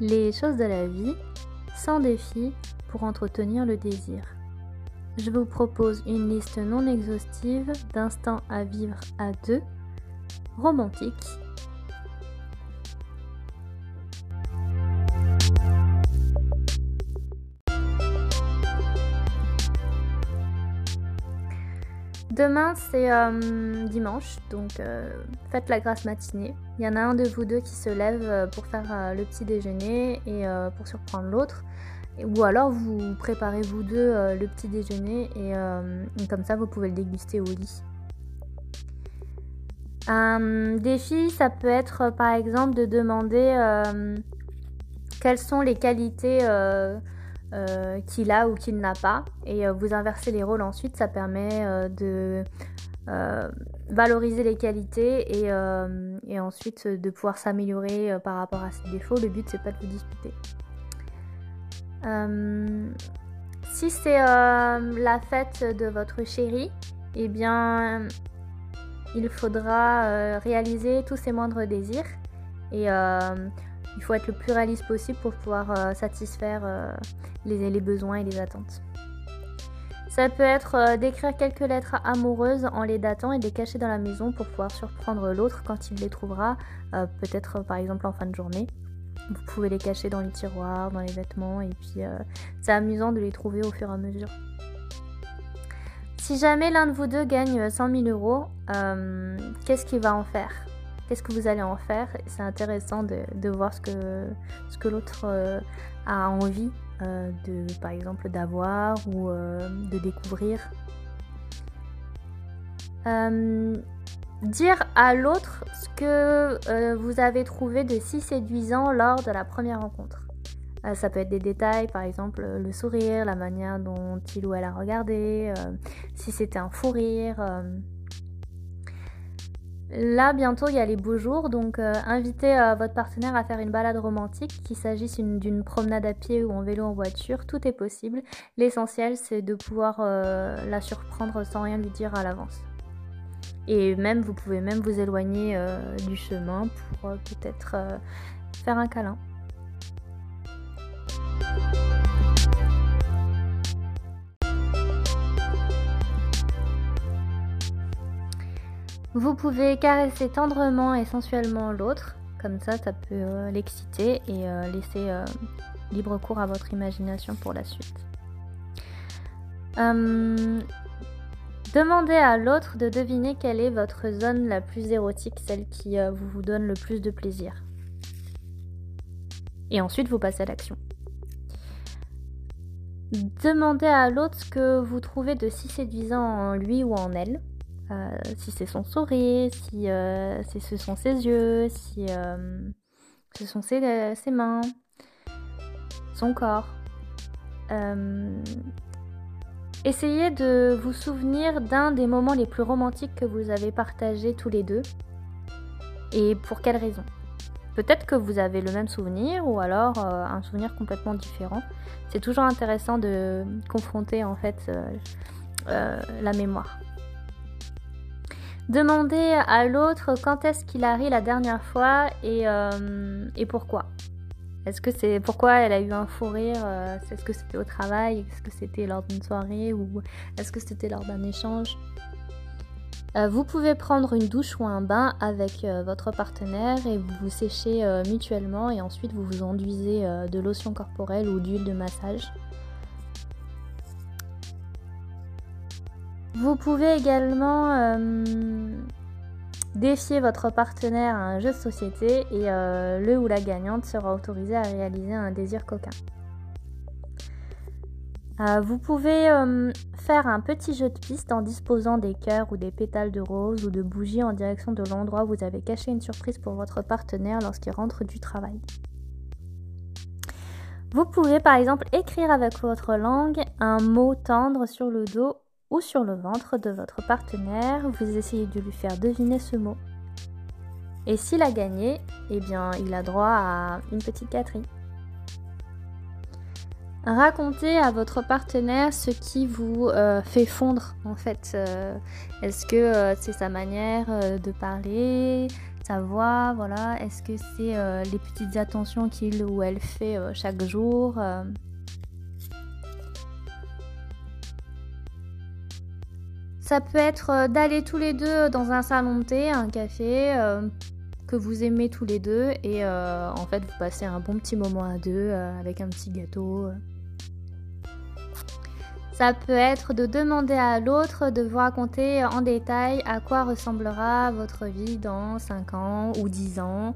Les choses de la vie, sans défi pour entretenir le désir. Je vous propose une liste non exhaustive d'instants à vivre à deux, romantiques Demain, c'est euh, dimanche, donc euh, faites la grasse matinée. Il y en a un de vous deux qui se lève euh, pour faire le petit déjeuner et pour surprendre l'autre. Ou alors vous préparez vous deux le petit déjeuner et, comme ça vous pouvez le déguster au lit. Un défi, ça peut être par exemple de demander quelles sont les qualités euh, qu'il a ou qu'il n'a pas. Et euh, vous inversez les rôles ensuite, ça permet euh, de valoriser les qualités et, ensuite de pouvoir s'améliorer par rapport à ses défauts. Le but, c'est pas de vous disputer. si c'est la fête de votre chéri, eh bien, il faudra réaliser tous ses moindres désirs et il faut être le plus réaliste possible pour pouvoir euh, satisfaire euh, les, besoins et les attentes. Ça peut être euh, d'écrire quelques lettres amoureuses en les datant et les cacher dans la maison pour pouvoir surprendre l'autre quand il les trouvera, peut-être par exemple en fin de journée. Vous pouvez les cacher dans les tiroirs, dans les vêtements, et puis c'est amusant de les trouver au fur et à mesure. Si jamais l'un de vous deux gagne 100 000 euros, qu'est-ce qu'il va en faire? Qu'est-ce que vous allez en faire. C'est intéressant de, voir ce que, l'autre euh, a envie euh, de, par exemple, d'avoir ou euh, de découvrir. dire à l'autre ce que vous avez trouvé de si séduisant lors de la première rencontre. ça peut être des détails, par exemple le sourire, la manière dont il ou elle a regardé, si c'était un fou rire. Là, bientôt, il y a les beaux jours, donc euh, invitez euh, votre partenaire à faire une balade romantique, qu'il s'agisse d'une promenade à pied ou en vélo en voiture, tout est possible. L'essentiel, c'est de pouvoir euh, la surprendre sans rien lui dire à l'avance. Et même, vous pouvez même vous éloigner du chemin pour peut-être faire un câlin. Vous pouvez caresser tendrement et sensuellement l'autre, comme ça ça peut euh, l'exciter et euh, laisser euh, libre cours à votre imagination pour la suite. Hum, demandez à l'autre de deviner quelle est votre zone la plus érotique, celle qui vous donne le plus de plaisir. Et ensuite vous passez à l'action. Demandez à l'autre ce que vous trouvez de si séduisant en lui ou en elle. Euh, si c'est son sourire, si, euh, ce sont ses yeux, si euh, ce sont ses, mains, son corps. essayez de vous souvenir d'un des moments les plus romantiques que vous avez partagés tous les deux et pour quelle raison? Peut-être que vous avez le même souvenir ou alors un souvenir complètement différent. C'est toujours intéressant de confronter en fait la mémoire. Demandez à l'autre quand est-ce qu'il a ri la dernière fois et, euh, et pourquoi. Est-ce que c'est pourquoi elle a eu un fou rire euh, Est-ce que c'était au travail Est-ce que c'était lors d'une soirée ou est-ce que c'était lors d'un échange? Euh, Vous pouvez prendre une douche ou un bain avec votre partenaire et vous vous séchez mutuellement et ensuite vous vous enduisez de lotion corporelle ou d'huile de massage. Vous pouvez également euh, défier votre partenaire à un jeu de société et euh, le ou la gagnante sera autorisé à réaliser un désir coquin. Euh, vous pouvez faire un petit jeu de piste en disposant des cœurs ou des pétales de rose ou de bougies en direction de l'endroit où vous avez caché une surprise pour votre partenaire lorsqu'il rentre du travail. Vous pouvez par exemple écrire avec votre langue un mot tendre sur le dos ou sur le ventre de votre partenaire, vous essayez de lui faire deviner ce mot. Et s'il a gagné, eh bien, il a droit à une petite gâterie. Racontez à votre partenaire ce qui vous euh, fait fondre en fait. Euh, est-ce que euh, c'est sa manière de parler, sa voix, voilà. Est-ce que c'est les petites attentions qu'il ou elle fait chaque jour Ça peut être d'aller tous les deux dans un salon de thé, un café, que vous aimez tous les deux et en fait vous passez un bon petit moment à deux avec un petit gâteau. Ça peut être de demander à l'autre de vous raconter en détail à quoi ressemblera votre vie dans 5 ans ou 10 ans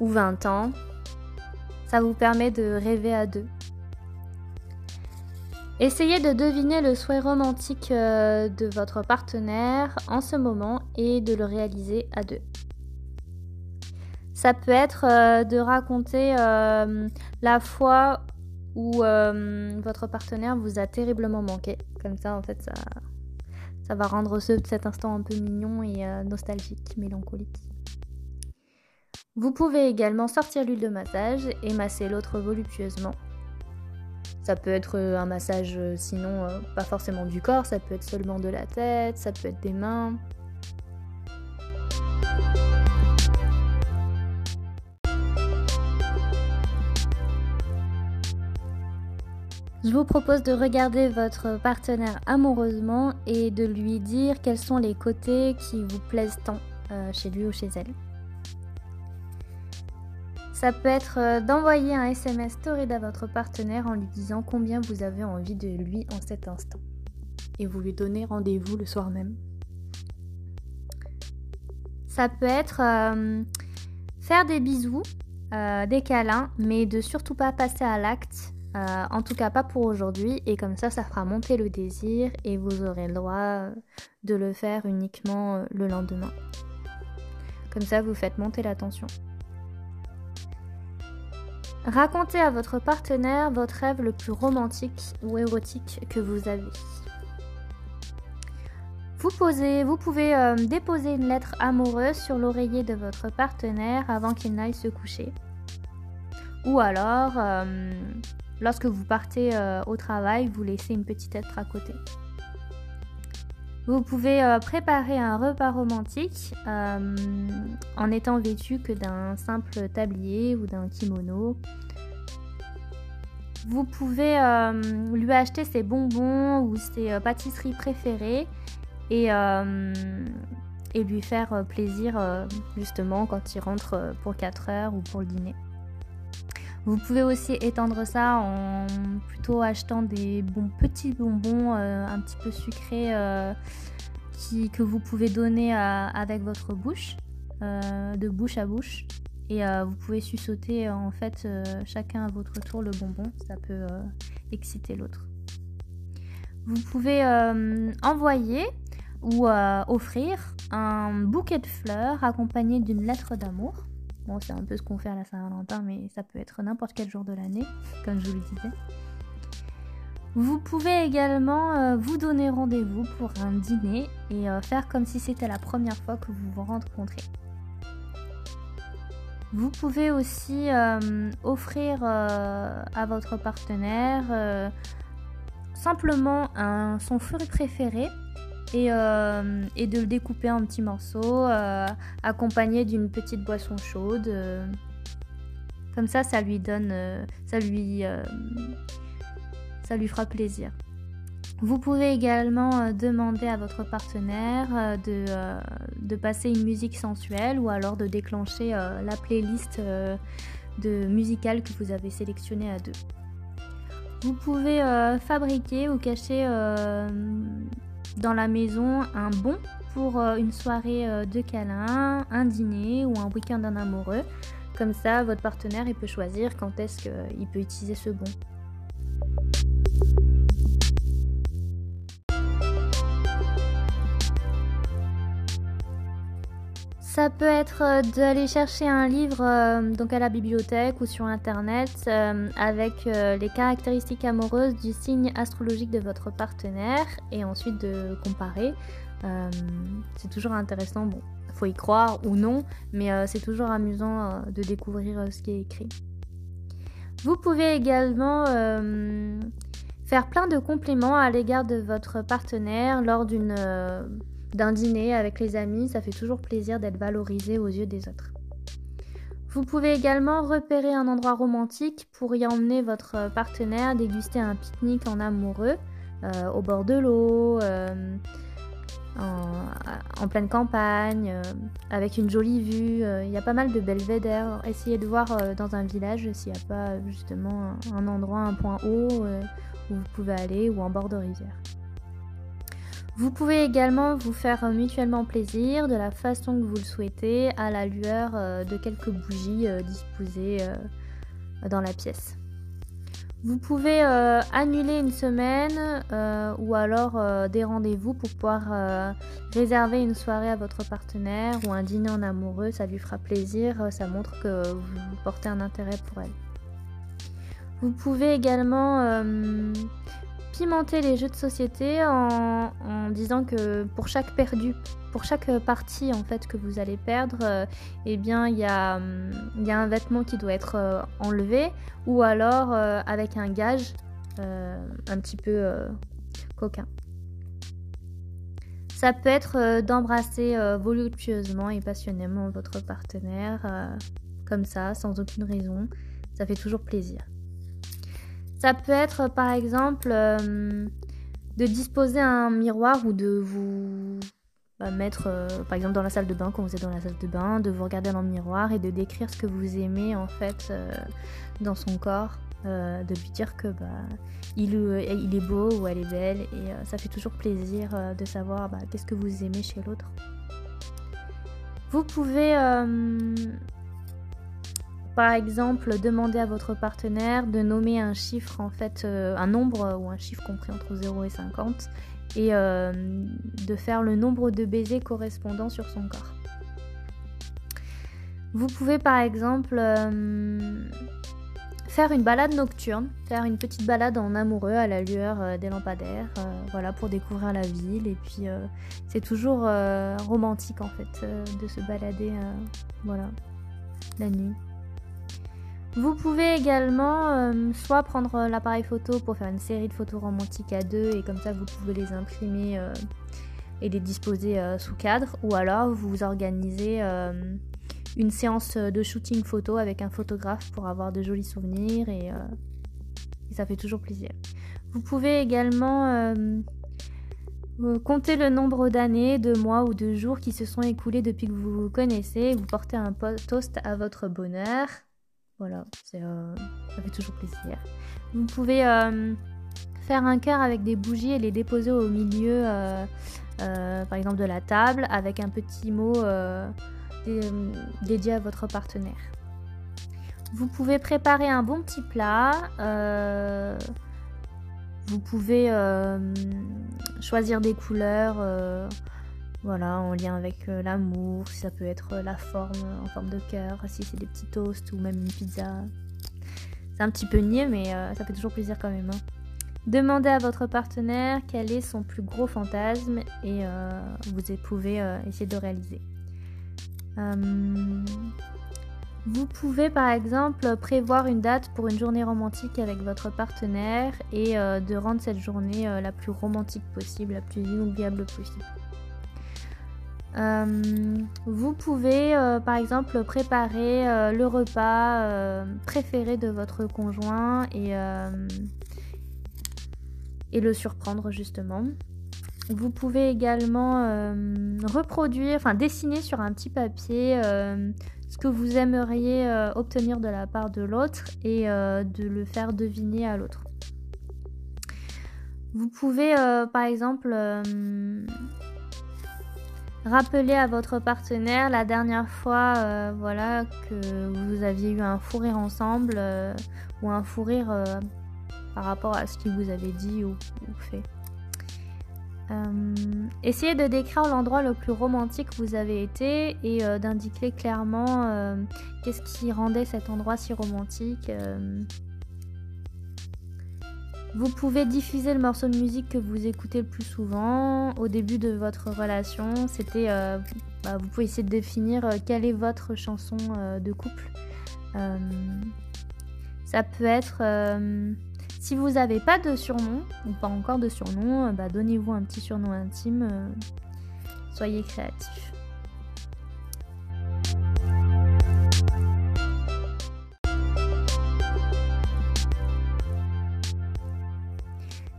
ou 20 ans. Ça vous permet de rêver à deux. Essayez de deviner le souhait romantique euh, de votre partenaire en ce moment et de le réaliser à deux. Ça peut être euh, de raconter euh, la fois où votre partenaire vous a terriblement manqué. Comme ça, en fait, ça, ça va rendre ce, cet instant un peu mignon et nostalgique, mélancolique. Vous pouvez également sortir l'huile de massage et masser l'autre voluptueusement. Ça peut être euh, un massage, sinon pas forcément du corps, ça peut être seulement de la tête, ça peut être des mains. Je vous propose de regarder votre partenaire amoureusement et de lui dire quels sont les côtés qui vous plaisent tant euh, chez lui ou chez elle. Ça peut être euh, d'envoyer un SMS story à votre partenaire en lui disant combien vous avez envie de lui en cet instant. Et vous lui donnez rendez-vous le soir même. Ça peut être euh, faire des bisous, des câlins, mais de surtout pas passer à l'acte euh, en tout cas pas pour aujourd'hui et comme ça ça fera monter le désir et vous aurez le droit euh, de le faire uniquement euh, le lendemain. Comme ça vous faites monter la tension. Racontez à votre partenaire votre rêve le plus romantique ou érotique que vous avez. Vous, posez, vous pouvez déposer une lettre amoureuse sur l'oreiller de votre partenaire avant qu'il n'aille se coucher. Ou alors, Lorsque vous partez euh, au travail, vous laissez une petite lettre à côté. Vous pouvez euh, préparer un repas romantique euh, en étant vêtu que d'un simple tablier ou d'un kimono. Vous pouvez lui acheter ses bonbons ou ses pâtisseries préférées et, et lui faire plaisir justement quand il rentre pour 4 heures ou pour le dîner. Vous pouvez aussi étendre ça en plutôt achetant des bons petits bonbons euh, un petit peu sucrés euh, que vous pouvez donner euh, avec votre bouche, de bouche à bouche. Et vous pouvez sussauter en fait chacun à votre tour le bonbon, ça peut exciter l'autre. Vous pouvez envoyer ou offrir un bouquet de fleurs accompagné d'une lettre d'amour. Bon, c'est un peu ce qu'on fait à la Saint-Valentin, mais ça peut être n'importe quel jour de l'année, comme je vous le disais. Vous pouvez également euh, vous donner rendez-vous pour un dîner et euh, faire comme si c'était la première fois que vous vous rencontrez. Vous pouvez aussi euh, offrir à votre partenaire simplement son fruit préféré euh, et, de le découper en petits morceaux, euh, accompagné d'une petite boisson chaude. Euh. comme ça, ça lui donne, ça lui, ça lui fera plaisir. Vous pouvez également demander à votre partenaire de, de, passer une musique sensuelle ou alors de déclencher la playlist de musicale que vous avez sélectionnée à deux. Vous pouvez fabriquer ou cacher dans la maison un bon pour euh, une soirée euh, de câlin, un dîner ou un week-end d'un amoureux. Comme ça, votre partenaire peut choisir quand est-ce qu'il peut utiliser ce bon. Ça peut être euh, d'aller chercher un livre euh, donc à la bibliothèque ou sur internet euh, avec les caractéristiques amoureuses du signe astrologique de votre partenaire et ensuite de comparer. c'est toujours intéressant, bon, faut y croire ou non, mais c'est toujours amusant de découvrir ce qui est écrit. Vous pouvez également faire plein de compliments à l'égard de votre partenaire lors d'une d'un dîner avec les amis. Ça fait toujours plaisir d'être valorisé aux yeux des autres. Vous pouvez également repérer un endroit romantique pour y emmener votre partenaire déguster un pique-nique en amoureux euh, au bord de l'eau, euh, en, pleine campagne, euh, avec une jolie vue. Il y a pas mal de belvédères. Essayez de voir dans un village s'il n'y a pas justement un endroit, un point haut où vous pouvez aller ou en bord de rivière. Vous pouvez également vous faire mutuellement plaisir de la façon que vous le souhaitez à la lueur euh, de quelques bougies euh, disposées euh, dans la pièce. Vous pouvez annuler une semaine ou alors des rendez-vous pour pouvoir réserver une soirée à votre partenaire ou un dîner en amoureux. Ça lui fera plaisir, ça montre que vous portez un intérêt pour elle. Vous pouvez également pimenter les jeux de société en, disant que pour chaque perdu, pour chaque partie en fait que vous allez perdre, euh, eh bien il y, a, y a un vêtement qui doit être euh, enlevé ou alors euh, avec un gage un petit peu coquin. Ça peut être d'embrasser voluptueusement et passionnément votre partenaire comme ça, sans aucune raison. Ça fait toujours plaisir. Ça peut être par exemple euh, de disposer un miroir ou de vous bah, mettre euh, par exemple dans la salle de bain quand vous êtes dans la salle de bain, de vous regarder dans le miroir et de décrire ce que vous aimez en fait euh, dans son corps, de lui dire que bah, il, est beau ou elle est belle et ça fait toujours plaisir de savoir bah, qu'est-ce que vous aimez chez l'autre. Vous pouvez par exemple, demander à votre partenaire de nommer un chiffre, en fait, euh, un nombre ou un chiffre compris entre 0 et 50, et euh, de faire le nombre de baisers correspondant sur son corps. Vous pouvez par exemple euh, faire une balade nocturne, faire une petite balade en amoureux à la lueur des lampadaires, voilà, pour découvrir la ville. Et puis c'est toujours romantique en fait de se balader, voilà, la nuit. Vous pouvez également euh, soit prendre l'appareil photo pour faire une série de photos romantiques à deux et comme ça vous pouvez les imprimer euh, et les disposer euh, sous cadre ou alors vous organisez une séance de shooting photo avec un photographe pour avoir de jolis souvenirs et, et ça fait toujours plaisir. Vous pouvez également compter le nombre d'années, de mois ou de jours qui se sont écoulés depuis que vous vous connaissez. Vous portez un toast à votre bonheur. Voilà, euh, ça fait toujours plaisir. Vous pouvez euh, faire un cœur avec des bougies et les déposer au milieu, euh, par exemple, de la table avec un petit mot dédié à votre partenaire. Vous pouvez préparer un bon petit plat. vous pouvez choisir des couleurs voilà, en lien avec euh, l'amour, si ça peut être euh, la forme en forme de cœur, si c'est des petits toasts ou même une pizza. C'est un petit peu niais, mais euh, ça fait toujours plaisir quand même. Hein. Demandez à votre partenaire quel est son plus gros fantasme et vous pouvez essayer de réaliser. vous pouvez par exemple prévoir une date pour une journée romantique avec votre partenaire et de rendre cette journée la plus romantique possible, la plus inoubliable possible. Euh, vous pouvez euh, par exemple préparer euh, le repas préféré de votre conjoint et, et le surprendre justement. Vous pouvez également reproduire, enfin dessiner sur un petit papier ce que vous aimeriez obtenir de la part de l'autre et de le faire deviner à l'autre. Vous pouvez par exemple Rappelez à votre partenaire la dernière fois euh, que vous aviez eu un fou rire ensemble euh, ou un fou rire euh, par rapport à ce qu'il vous avait dit ou, fait. essayez de décrire l'endroit le plus romantique où vous avez été et d'indiquer clairement qu'est-ce qui rendait cet endroit si romantique. Vous pouvez diffuser le morceau de musique que vous écoutez le plus souvent. Au début de votre relation, c'était, euh, bah, vous pouvez essayer de définir euh, quelle est votre chanson euh, de couple. Ça peut être si vous n'avez pas de surnom ou pas encore de surnom, bah, donnez-vous un petit surnom intime. soyez créatifs.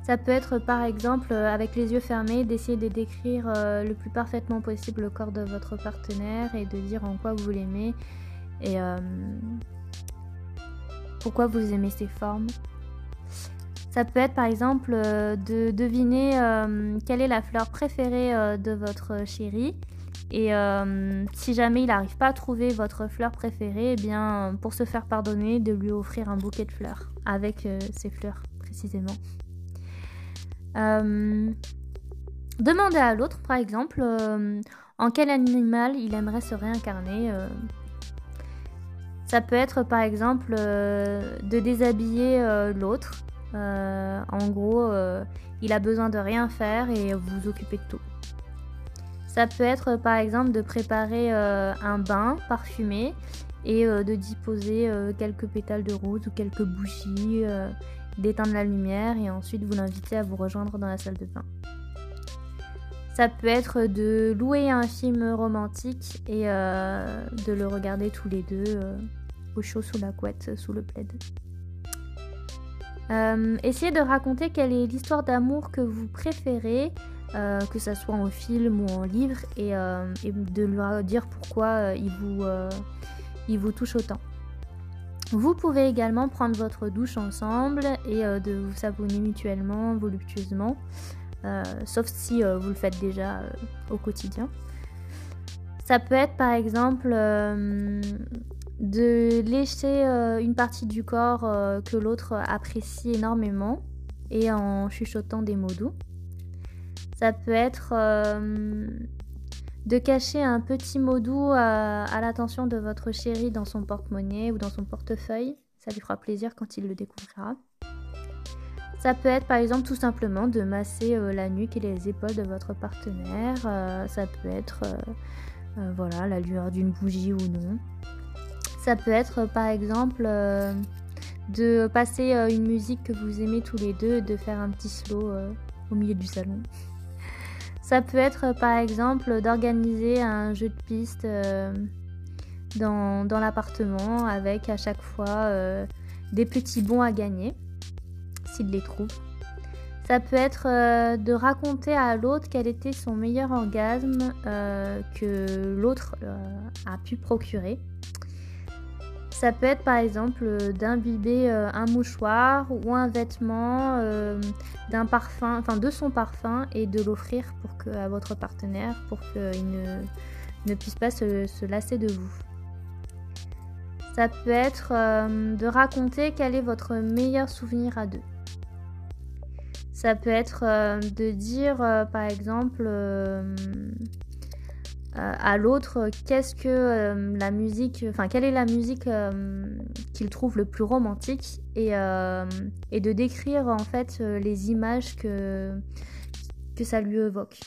Ça peut être par exemple euh, avec les yeux fermés d'essayer de décrire euh, le plus parfaitement possible le corps de votre partenaire et de dire en quoi vous l'aimez et euh, pourquoi vous aimez ses formes. Ça peut être par exemple de deviner quelle est la fleur préférée de votre chéri et si jamais il n'arrive pas à trouver votre fleur préférée, eh bien pour se faire pardonner, de lui offrir un bouquet de fleurs avec ces fleurs précisément. Euh, demandez à l'autre, par exemple, euh, en quel animal il aimerait se réincarner. Euh. Ça peut être, par exemple, de déshabiller l'autre. en gros, il a besoin de rien faire et vous vous occupez de tout. Ça peut être par exemple de préparer un bain parfumé et de disposer quelques pétales de rose ou quelques bougies d'éteindre la lumière et ensuite vous l'invitez à vous rejoindre dans la salle de bain. Ça peut être de louer un film romantique et euh, de le regarder tous les deux euh, au chaud sous la couette, sous le plaid. Euh, essayez de raconter quelle est l'histoire d'amour que vous préférez, que ce soit en film ou en livre, et, de lui dire pourquoi il vous touche autant. Vous pouvez également prendre votre douche ensemble et euh, de vous savonner mutuellement, voluptueusement, euh, sauf si euh, vous le faites déjà au quotidien. Ça peut être par exemple de lécher une partie du corps que l'autre apprécie énormément et en chuchotant des mots doux. Ça peut être de cacher un petit mot doux à, l'attention de votre chéri dans son porte-monnaie ou dans son portefeuille. Ça lui fera plaisir quand il le découvrira. Ça peut être par exemple tout simplement de masser euh, la nuque et les épaules de votre partenaire. Euh, ça peut être euh, voilà, la lueur d'une bougie ou non. Ça peut être par exemple de passer une musique que vous aimez tous les deux et de faire un petit slow au milieu du salon. Ça peut être par exemple d'organiser un jeu de piste euh, dans, l'appartement avec à chaque fois euh, des petits bons à gagner, s'il les trouve. Ça peut être euh, de raconter à l'autre quel était son meilleur orgasme que l'autre a pu procurer. Ça peut être par exemple euh, d'imbiber euh, un mouchoir ou un vêtement euh, d'un parfum, enfin de son parfum et de l'offrir pour que, à votre partenaire pour qu'il ne, ne, puisse pas se, lasser de vous. Ça peut être de raconter quel est votre meilleur souvenir à deux. Ça peut être de dire par exemple à l'autre qu'est-ce que euh, la musique, enfin quelle est la musique euh, qu'il trouve le plus romantique et, et, de décrire en fait les images que, que ça lui évoque.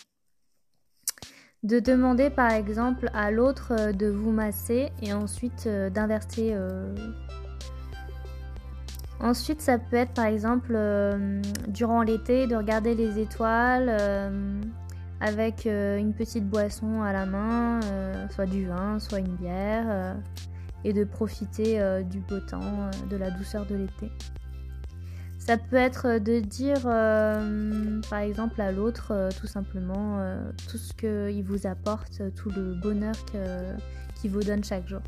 De demander par exemple à l'autre de vous masser et ensuite d'inverser. Ensuite, ça peut être par exemple durant l'été de regarder les étoiles avec euh, une petite boisson à la main, euh, soit du vin, soit une bière, euh, et de profiter du beau temps, de la douceur de l'été. Ça peut être de dire, par exemple, à l'autre, tout simplement, tout ce qu'il vous apporte, tout le bonheur qu'il vous donne chaque jour.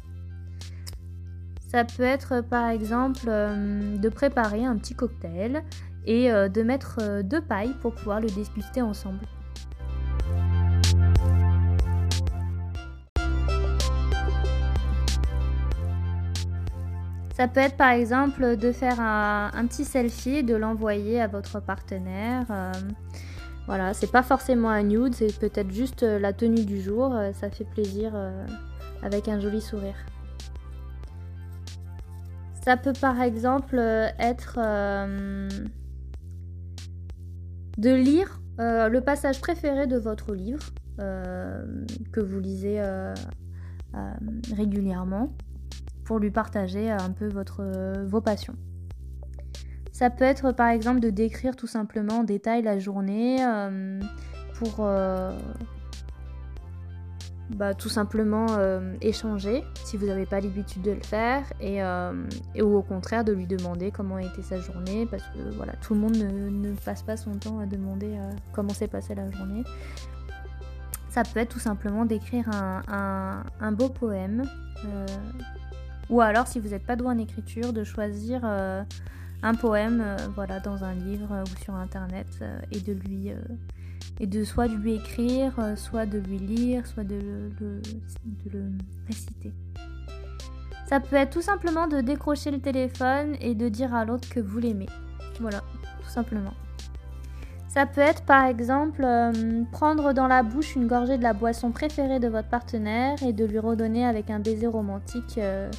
Ça peut être, par exemple, de préparer un petit cocktail et de mettre deux pailles pour pouvoir le déguster ensemble. Ça peut être par exemple de faire un, petit selfie et de l'envoyer à votre partenaire. Euh, voilà, c'est pas forcément un nude, c'est peut-être juste la tenue du jour. Euh, ça fait plaisir euh, avec un joli sourire. Ça peut par exemple être de lire le passage préféré de votre livre que vous lisez régulièrement pour lui partager un peu votre, vos passions. Ça peut être par exemple de décrire tout simplement en détail la journée pour bah, tout simplement euh, échanger si vous n'avez pas l'habitude de le faire euh, et, ou au contraire de lui demander comment a été sa journée parce que voilà tout le monde ne, passe pas son temps à demander euh, comment s'est passée la journée. Ça peut être tout simplement d'écrire un, beau poème ou alors si vous n'êtes pas doué en écriture de choisir un poème voilà dans un livre ou sur internet et de lui et de soit de lui écrire, euh, soit de lui lire, soit de le, réciter. Ça peut être tout simplement de décrocher le téléphone et de dire à l'autre que vous l'aimez. Voilà, tout simplement. Ça peut être par exemple euh, prendre dans la bouche une gorgée de la boisson préférée de votre partenaire et de lui redonner avec un baiser romantique. Euh,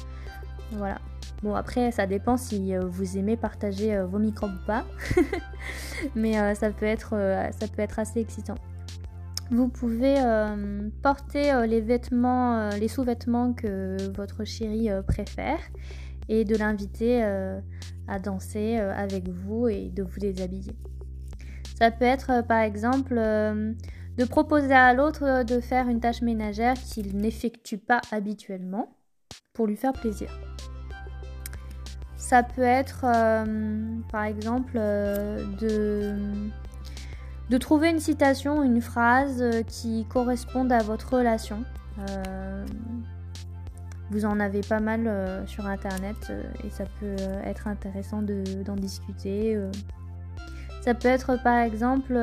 voilà, Bon, après, ça dépend si euh, vous aimez partager vos microbes ou pas. Mais ça, peut être, ça peut être assez excitant. Vous pouvez porter les vêtements, les sous-vêtements que votre chéri préfère et de l'inviter à danser avec vous et de vous déshabiller. Ça peut être par exemple de proposer à l'autre de faire une tâche ménagère qu'il n'effectue pas habituellement pour lui faire plaisir. Ça peut être, euh, par exemple, euh, de, trouver une citation, une phrase euh, qui corresponde à votre relation. vous en avez pas mal sur Internet et ça peut être intéressant d'en discuter. Ça peut être, par exemple,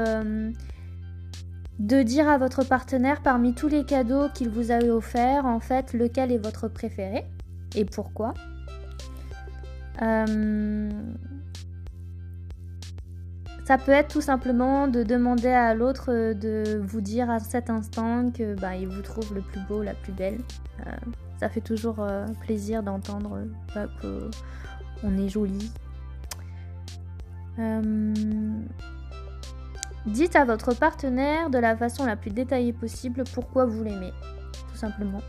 de dire à votre partenaire parmi tous les cadeaux qu'il vous a offert, en fait, lequel est votre préféré et pourquoi. Euh, ça peut être tout simplement de demander à l'autre de vous dire à cet instant que bah, il vous trouve le plus beau, la plus belle. Euh, ça fait toujours euh, plaisir d'entendre bah, qu'on est joli. Dites à votre partenaire de la façon la plus détaillée possible pourquoi vous l'aimez, tout simplement.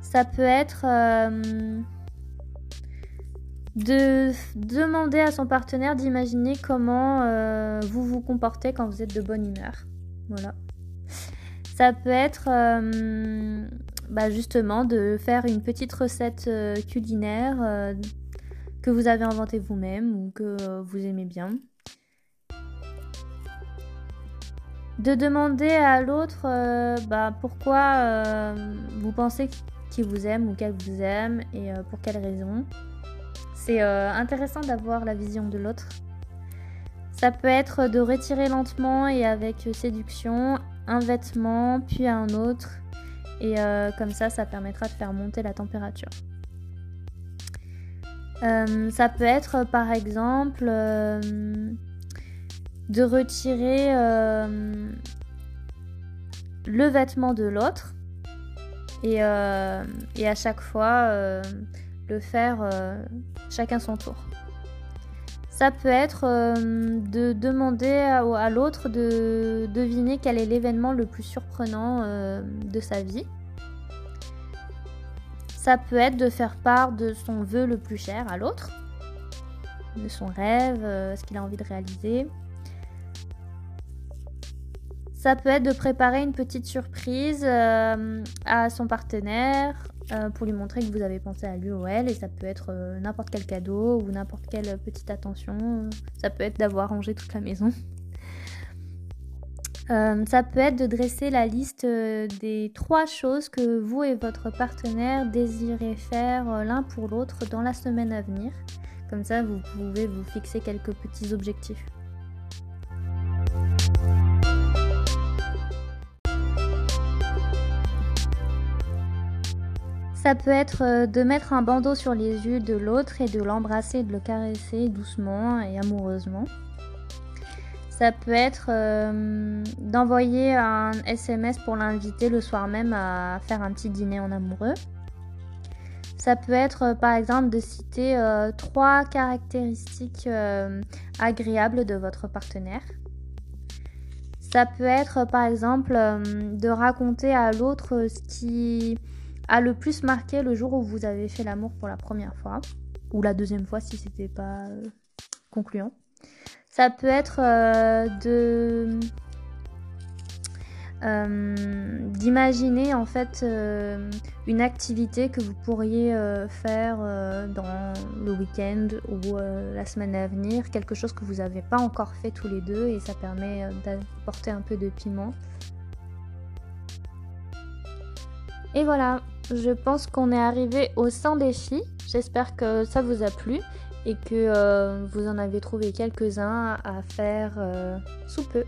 Ça peut être de demander à son partenaire d'imaginer comment euh, vous vous comportez quand vous êtes de bonne humeur. Voilà. Ça peut être euh, bah, justement de faire une petite recette euh, culinaire que vous avez inventée vous-même ou que vous aimez bien. De demander à l'autre bah, pourquoi vous pensez qu'il vous aime ou qu'elle vous aime et pour quelles raisons. C'est euh, intéressant d'avoir la vision de l'autre. Ça peut être de retirer lentement et avec séduction un vêtement, puis un autre. Et euh, comme ça, ça permettra de faire monter la température. Euh, ça peut être par exemple de retirer le vêtement de l'autre et, à chaque fois le faire euh, chacun son tour. Ça peut être euh, de demander à, l'autre de deviner quel est l'événement le plus surprenant euh, de sa vie. Ça peut être de faire part de son vœu le plus cher à l'autre, de son rêve, ce qu'il a envie de réaliser. Ça peut être de préparer une petite surprise à son partenaire, euh, pour lui montrer que vous avez pensé à lui ou elle et ça peut être euh, n'importe quel cadeau ou n'importe quelle petite attention. Ça peut être d'avoir rangé toute la maison. Euh, ça peut être de dresser la liste des trois choses que vous et votre partenaire désirez faire l'un pour l'autre dans la semaine à venir. Comme ça, vous pouvez vous fixer quelques petits objectifs. Ça peut être euh, de mettre un bandeau sur les yeux de l'autre et de l'embrasser, de le caresser doucement et amoureusement. Ça peut être euh, d'envoyer un SMS pour l'inviter le soir même à faire un petit dîner en amoureux. Ça peut être euh, par exemple de citer trois caractéristiques agréables de votre partenaire. Ça peut être par exemple de raconter à l'autre ce qui a le plus marqué le jour où vous avez fait l'amour pour la première fois. ou la deuxième fois si c'était pas concluant. Ça peut être de euh, d'imaginer en fait euh, une activité que vous pourriez euh, faire dans le week-end ou la semaine à venir, quelque chose que vous n'avez pas encore fait tous les deux et ça permet d'apporter un peu de piment. Et voilà, je pense qu'on est arrivé au 100 défis. J'espère que ça vous a plu et que vous en avez trouvé quelques-uns à faire sous peu.